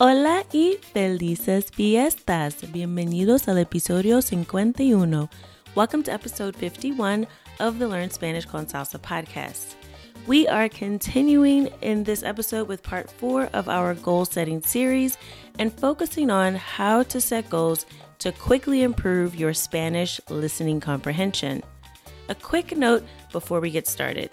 Hola y felices fiestas. Bienvenidos al episodio 51. Welcome to episode 51 of the Learn Spanish con Salsa podcast. We are continuing in this episode with part four of our goal setting series and focusing on how to set goals to quickly improve your Spanish listening comprehension. A quick note before we get started.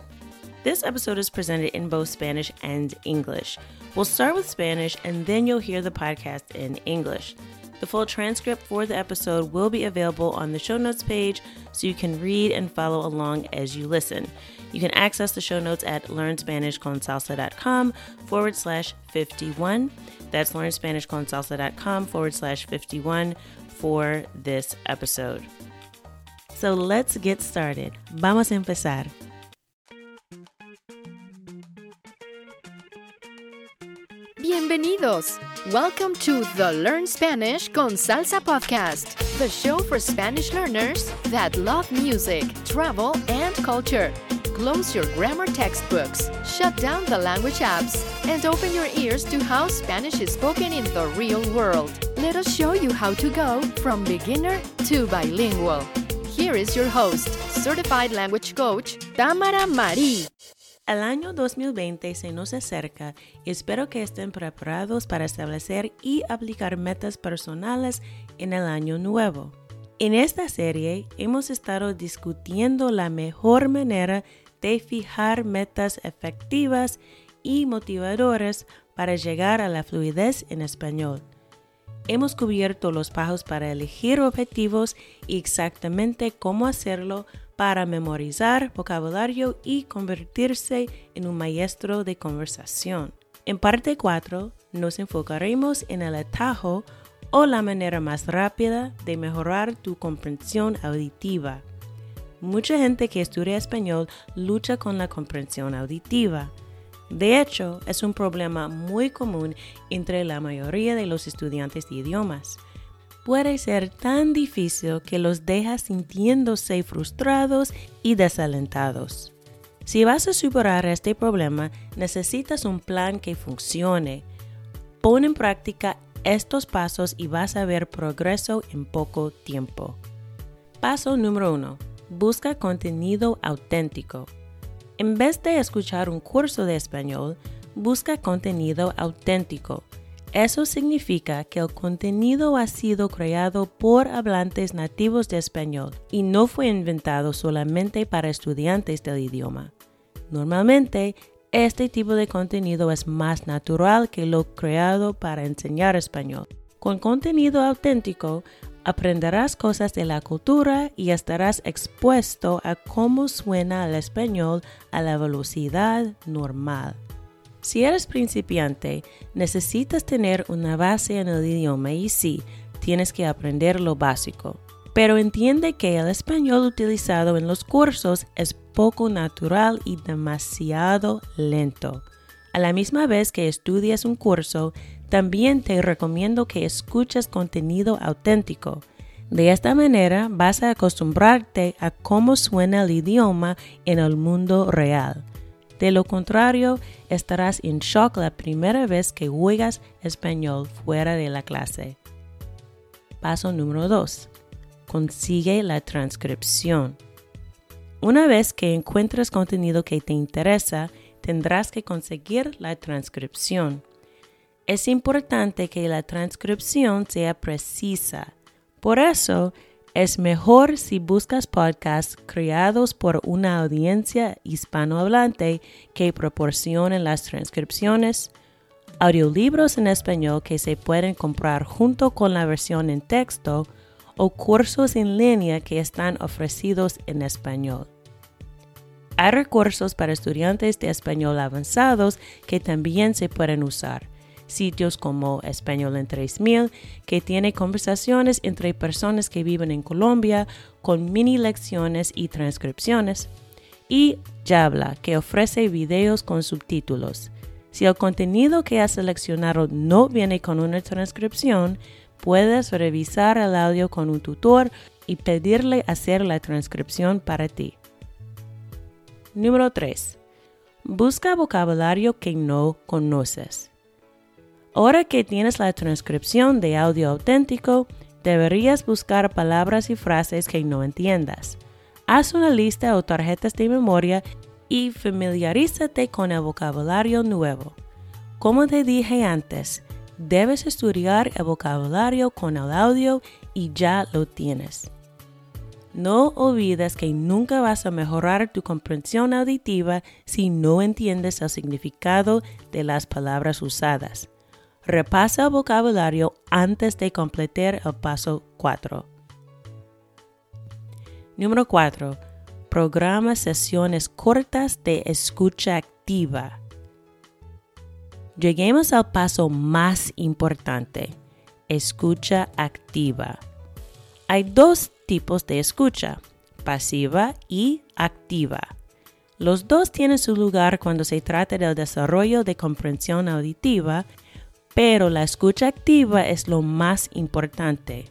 This episode is presented in both Spanish and English. We'll start with Spanish and then you'll hear the podcast in English. The full transcript for the episode will be available on the show notes page so you can read and follow along as you listen. You can access the show notes at learnspanishconsalsa.com forward slash 51. That's learnspanishconsalsa.com forward slash 51 for this episode. So let's get started. Vamos a empezar. Bienvenidos. Welcome to the Learn Spanish con Salsa podcast, the show for Spanish learners that love music, travel, and culture. Close your grammar textbooks, shut down the language apps, and open your ears to how Spanish is spoken in the real world. Let us show you how to go from beginner to bilingual. Here is your host, certified language coach, Tamara Marie. El año 2020 se nos acerca y espero que estén preparados para establecer y aplicar metas personales en el año nuevo. En esta serie hemos estado discutiendo la mejor manera de fijar metas efectivas y motivadoras para llegar a la fluidez en español. Hemos cubierto los pasos para elegir objetivos y exactamente cómo hacerlo para memorizar vocabulario y convertirse en un maestro de conversación. En parte 4 nos enfocaremos en el atajo o la manera más rápida de mejorar tu comprensión auditiva. Mucha gente que estudia español lucha con la comprensión auditiva. De hecho, es un problema muy común entre la mayoría de los estudiantes de idiomas puede ser tan difícil que los deja sintiéndose frustrados y desalentados. Si vas a superar este problema, necesitas un plan que funcione. Pon en práctica estos pasos y vas a ver progreso en poco tiempo. Paso número 1. Busca contenido auténtico. En vez de escuchar un curso de español, busca contenido auténtico eso significa que el contenido ha sido creado por hablantes nativos de español y no fue inventado solamente para estudiantes del idioma. Normalmente, este tipo de contenido es más natural que lo creado para enseñar español. Con contenido auténtico, aprenderás cosas de la cultura y estarás expuesto a cómo suena el español a la velocidad normal. Si eres principiante, necesitas tener una base en el idioma y sí, tienes que aprender lo básico. Pero entiende que el español utilizado en los cursos es poco natural y demasiado lento. A la misma vez que estudias un curso, también te recomiendo que escuches contenido auténtico. De esta manera vas a acostumbrarte a cómo suena el idioma en el mundo real. De lo contrario, estarás en shock la primera vez que juegas español fuera de la clase. Paso número 2. Consigue la transcripción. Una vez que encuentres contenido que te interesa, tendrás que conseguir la transcripción. Es importante que la transcripción sea precisa. Por eso, es mejor si buscas podcasts creados por una audiencia hispanohablante que proporcionen las transcripciones, audiolibros en español que se pueden comprar junto con la versión en texto o cursos en línea que están ofrecidos en español. Hay recursos para estudiantes de español avanzados que también se pueden usar sitios como Español en 3000, que tiene conversaciones entre personas que viven en Colombia con mini lecciones y transcripciones, y Yabla, que ofrece videos con subtítulos. Si el contenido que has seleccionado no viene con una transcripción, puedes revisar el audio con un tutor y pedirle hacer la transcripción para ti. Número 3. Busca vocabulario que no conoces. Ahora que tienes la transcripción de audio auténtico, deberías buscar palabras y frases que no entiendas. Haz una lista o tarjetas de memoria y familiarízate con el vocabulario nuevo. Como te dije antes, debes estudiar el vocabulario con el audio y ya lo tienes. No olvides que nunca vas a mejorar tu comprensión auditiva si no entiendes el significado de las palabras usadas. Repasa el vocabulario antes de completar el paso 4. Número 4. Programa sesiones cortas de escucha activa. Lleguemos al paso más importante, escucha activa. Hay dos tipos de escucha, pasiva y activa. Los dos tienen su lugar cuando se trata del desarrollo de comprensión auditiva, pero la escucha activa es lo más importante.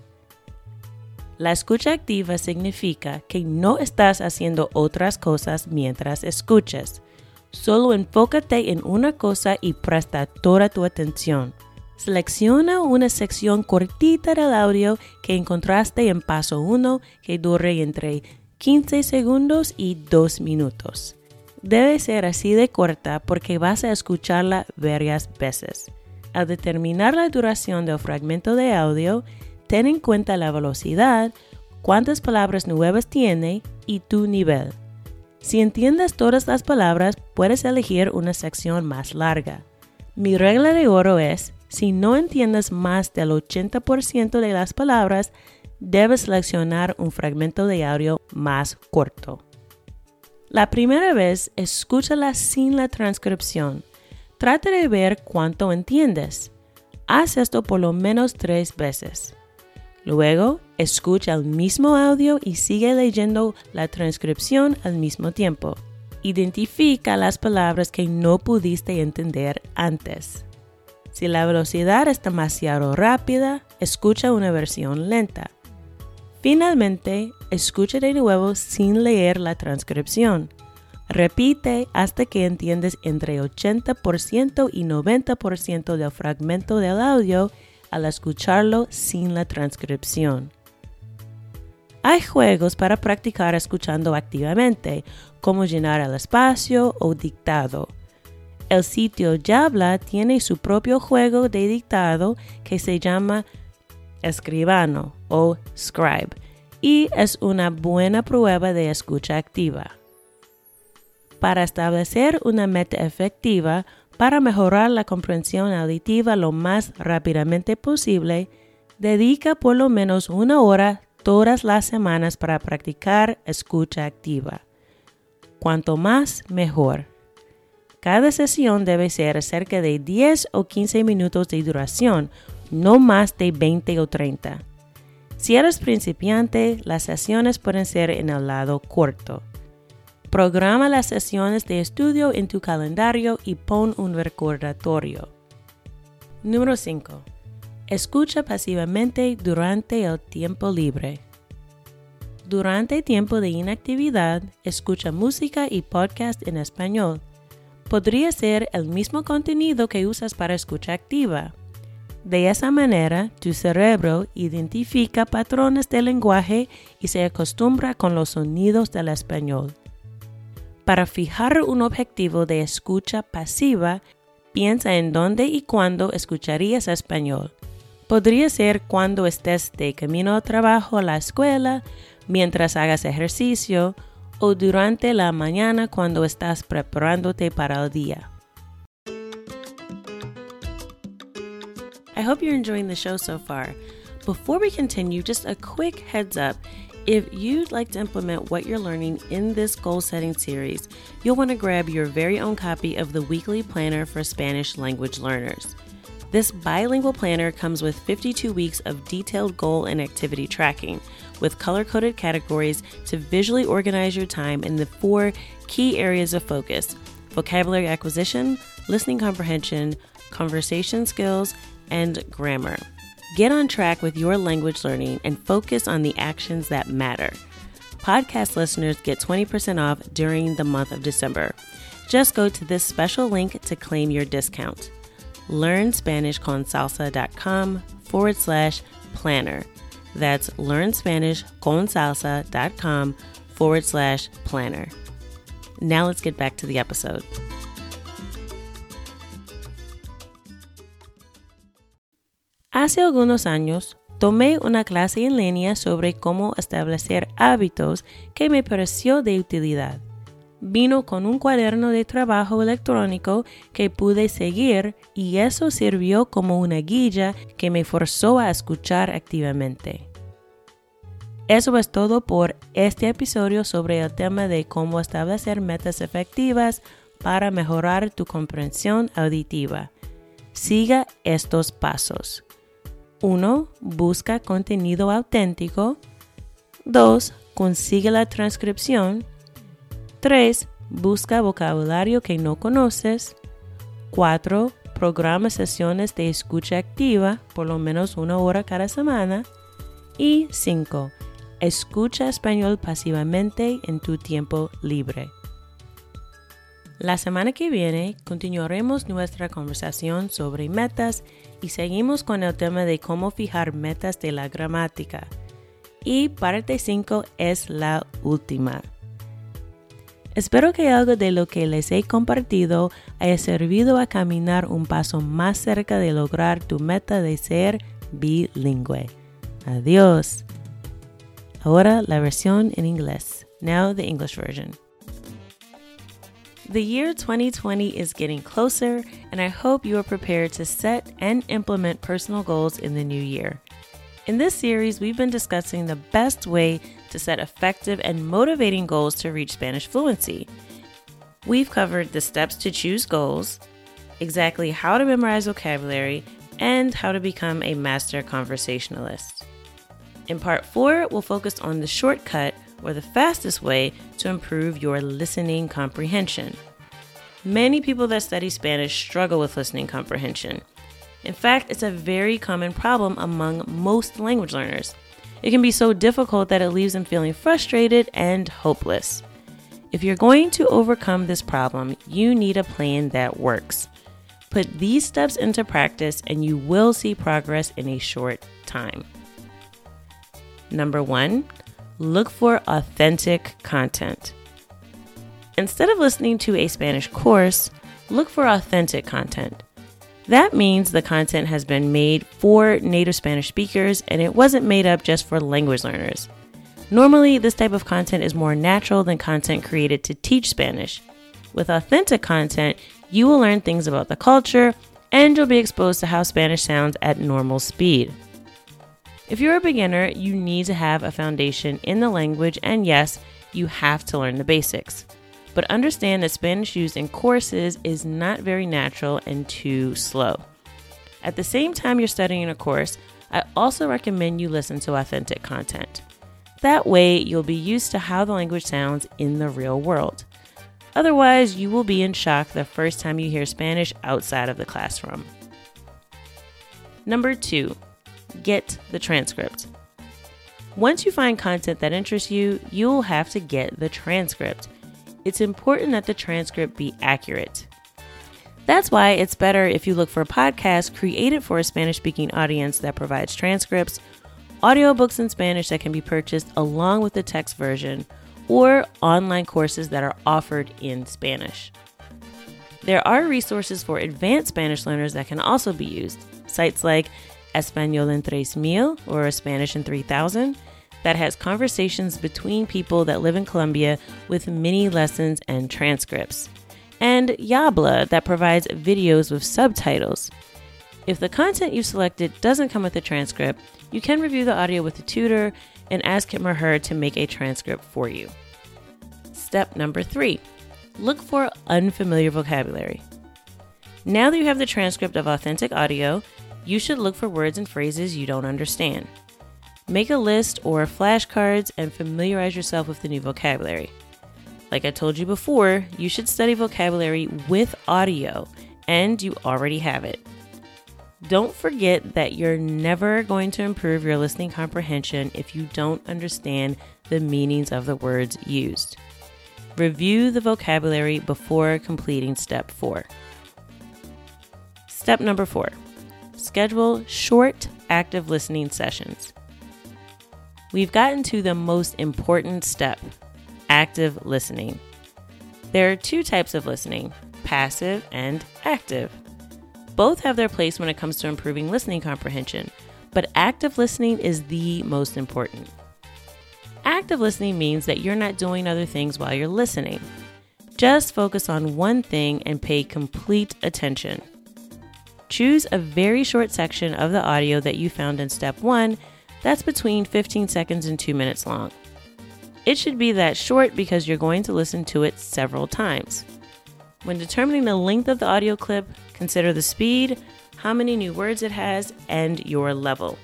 La escucha activa significa que no estás haciendo otras cosas mientras escuchas. Solo enfócate en una cosa y presta toda tu atención. Selecciona una sección cortita del audio que encontraste en paso 1 que dure entre 15 segundos y 2 minutos. Debe ser así de corta porque vas a escucharla varias veces. Al determinar la duración del fragmento de audio, ten en cuenta la velocidad, cuántas palabras nuevas tiene y tu nivel. Si entiendes todas las palabras, puedes elegir una sección más larga. Mi regla de oro es si no entiendes más del 80% de las palabras, debes seleccionar un fragmento de audio más corto. La primera vez, escúchala sin la transcripción. Trata de ver cuánto entiendes. Haz esto por lo menos tres veces. Luego, escucha el mismo audio y sigue leyendo la transcripción al mismo tiempo. Identifica las palabras que no pudiste entender antes. Si la velocidad es demasiado rápida, escucha una versión lenta. Finalmente, escucha de nuevo sin leer la transcripción. Repite hasta que entiendes entre 80% y 90% del fragmento del audio al escucharlo sin la transcripción. Hay juegos para practicar escuchando activamente, como llenar el espacio o dictado. El sitio Yabla tiene su propio juego de dictado que se llama Escribano o Scribe y es una buena prueba de escucha activa. Para establecer una meta efectiva para mejorar la comprensión auditiva lo más rápidamente posible, dedica por lo menos una hora todas las semanas para practicar escucha activa. Cuanto más, mejor. Cada sesión debe ser cerca de 10 o 15 minutos de duración, no más de 20 o 30. Si eres principiante, las sesiones pueden ser en el lado corto. Programa las sesiones de estudio en tu calendario y pon un recordatorio. Número 5. Escucha pasivamente durante el tiempo libre. Durante tiempo de inactividad, escucha música y podcast en español podría ser el mismo contenido que usas para escucha activa. De esa manera, tu cerebro identifica patrones del lenguaje y se acostumbra con los sonidos del español. Para fijar un objetivo de escucha pasiva, piensa en dónde y cuándo escucharías español. Podría ser cuando estés de camino al trabajo, a la escuela, mientras hagas ejercicio o durante la mañana cuando estás preparándote para el día. I hope you're enjoying the show so far. Before we continue, just a quick heads up. If you'd like to implement what you're learning in this goal setting series, you'll want to grab your very own copy of the weekly planner for Spanish language learners. This bilingual planner comes with 52 weeks of detailed goal and activity tracking with color coded categories to visually organize your time in the four key areas of focus vocabulary acquisition, listening comprehension, conversation skills, and grammar. Get on track with your language learning and focus on the actions that matter. Podcast listeners get 20% off during the month of December. Just go to this special link to claim your discount. learnspanishconsalsa.com forward slash planner. That's learnspanishconsalsa.com forward slash planner. Now let's get back to the episode. Hace algunos años tomé una clase en línea sobre cómo establecer hábitos que me pareció de utilidad. Vino con un cuaderno de trabajo electrónico que pude seguir y eso sirvió como una guía que me forzó a escuchar activamente. Eso es todo por este episodio sobre el tema de cómo establecer metas efectivas para mejorar tu comprensión auditiva. Siga estos pasos. 1. Busca contenido auténtico. 2. Consigue la transcripción. 3. Busca vocabulario que no conoces. 4. Programa sesiones de escucha activa por lo menos una hora cada semana. Y 5 Escucha español pasivamente en tu tiempo libre. La semana que viene continuaremos nuestra conversación sobre metas y seguimos con el tema de cómo fijar metas de la gramática. Y parte 5 es la última. Espero que algo de lo que les he compartido haya servido a caminar un paso más cerca de lograr tu meta de ser bilingüe. Adiós. Ahora la versión en inglés. Now the English version. The year 2020 is getting closer, and I hope you are prepared to set and implement personal goals in the new year. In this series, we've been discussing the best way to set effective and motivating goals to reach Spanish fluency. We've covered the steps to choose goals, exactly how to memorize vocabulary, and how to become a master conversationalist. In part four, we'll focus on the shortcut or the fastest way to improve your listening comprehension. Many people that study Spanish struggle with listening comprehension. In fact, it's a very common problem among most language learners. It can be so difficult that it leaves them feeling frustrated and hopeless. If you're going to overcome this problem, you need a plan that works. Put these steps into practice, and you will see progress in a short time. Number one, look for authentic content. Instead of listening to a Spanish course, look for authentic content. That means the content has been made for native Spanish speakers and it wasn't made up just for language learners. Normally, this type of content is more natural than content created to teach Spanish. With authentic content, you will learn things about the culture and you'll be exposed to how Spanish sounds at normal speed. If you're a beginner, you need to have a foundation in the language, and yes, you have to learn the basics. But understand that Spanish used in courses is not very natural and too slow. At the same time you're studying a course, I also recommend you listen to authentic content. That way, you'll be used to how the language sounds in the real world. Otherwise, you will be in shock the first time you hear Spanish outside of the classroom. Number two, get the transcript. Once you find content that interests you, you'll have to get the transcript. It's important that the transcript be accurate. That's why it's better if you look for a podcast created for a Spanish speaking audience that provides transcripts, audiobooks in Spanish that can be purchased along with the text version, or online courses that are offered in Spanish. There are resources for advanced Spanish learners that can also be used. Sites like Espanol en Tres Mil or Spanish in 3000 that has conversations between people that live in Colombia with mini lessons and transcripts. And Yabla that provides videos with subtitles. If the content you've selected doesn't come with a transcript, you can review the audio with a tutor and ask him or her to make a transcript for you. Step number three look for unfamiliar vocabulary. Now that you have the transcript of authentic audio, you should look for words and phrases you don't understand. Make a list or flashcards and familiarize yourself with the new vocabulary. Like I told you before, you should study vocabulary with audio, and you already have it. Don't forget that you're never going to improve your listening comprehension if you don't understand the meanings of the words used. Review the vocabulary before completing step four. Step number four schedule short active listening sessions. We've gotten to the most important step active listening. There are two types of listening passive and active. Both have their place when it comes to improving listening comprehension, but active listening is the most important. Active listening means that you're not doing other things while you're listening. Just focus on one thing and pay complete attention. Choose a very short section of the audio that you found in step one that's between 15 seconds and 2 minutes long. It should be that short because you're going to listen to it several times. When determining the length of the audio clip, consider the speed, how many new words it has, and your level.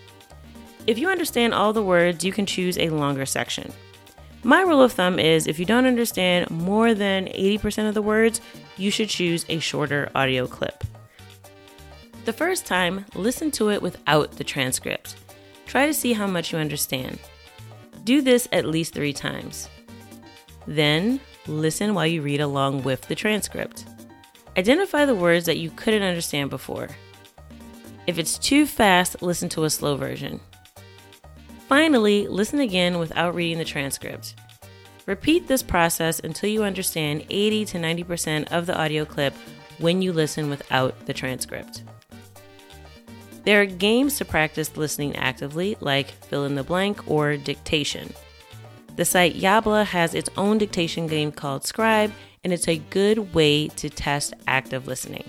If you understand all the words, you can choose a longer section. My rule of thumb is if you don't understand more than 80% of the words, you should choose a shorter audio clip. The first time, listen to it without the transcript. Try to see how much you understand. Do this at least three times. Then, listen while you read along with the transcript. Identify the words that you couldn't understand before. If it's too fast, listen to a slow version. Finally, listen again without reading the transcript. Repeat this process until you understand 80 to 90% of the audio clip when you listen without the transcript. There are games to practice listening actively, like fill in the blank or dictation. The site Yabla has its own dictation game called Scribe, and it's a good way to test active listening.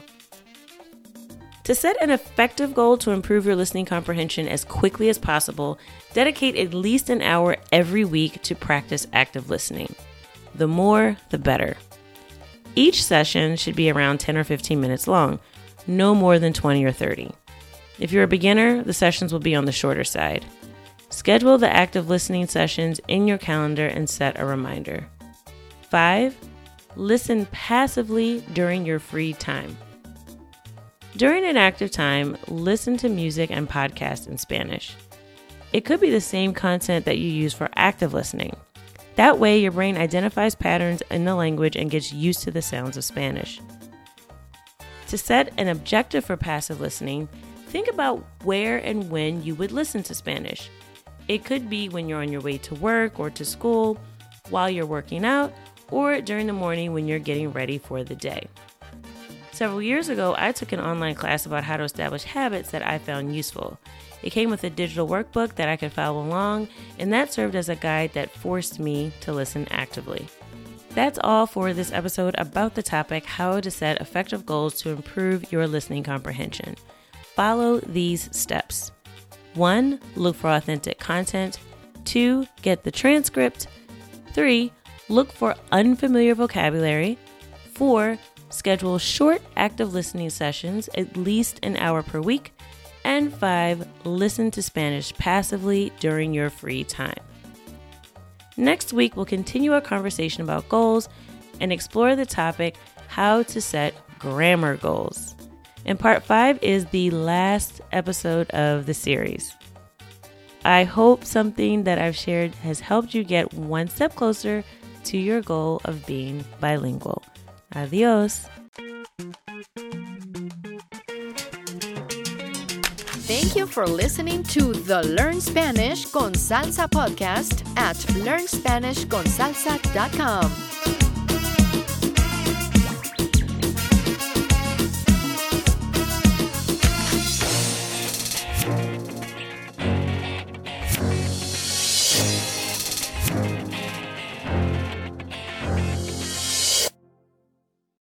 To set an effective goal to improve your listening comprehension as quickly as possible, dedicate at least an hour every week to practice active listening. The more, the better. Each session should be around 10 or 15 minutes long, no more than 20 or 30. If you're a beginner, the sessions will be on the shorter side. Schedule the active listening sessions in your calendar and set a reminder. 5. Listen passively during your free time. During an active time, listen to music and podcasts in Spanish. It could be the same content that you use for active listening. That way, your brain identifies patterns in the language and gets used to the sounds of Spanish. To set an objective for passive listening, think about where and when you would listen to Spanish. It could be when you're on your way to work or to school, while you're working out, or during the morning when you're getting ready for the day. Several years ago, I took an online class about how to establish habits that I found useful. It came with a digital workbook that I could follow along, and that served as a guide that forced me to listen actively. That's all for this episode about the topic how to set effective goals to improve your listening comprehension. Follow these steps. 1. Look for authentic content. 2. Get the transcript. 3. Look for unfamiliar vocabulary. 4. Schedule short active listening sessions, at least an hour per week. And 5. Listen to Spanish passively during your free time. Next week, we'll continue our conversation about goals and explore the topic how to set grammar goals. And part five is the last episode of the series. I hope something that I've shared has helped you get one step closer to your goal of being bilingual. Adios. Thank you for listening to the Learn Spanish con Salsa podcast at learnspanishconsalsa.com.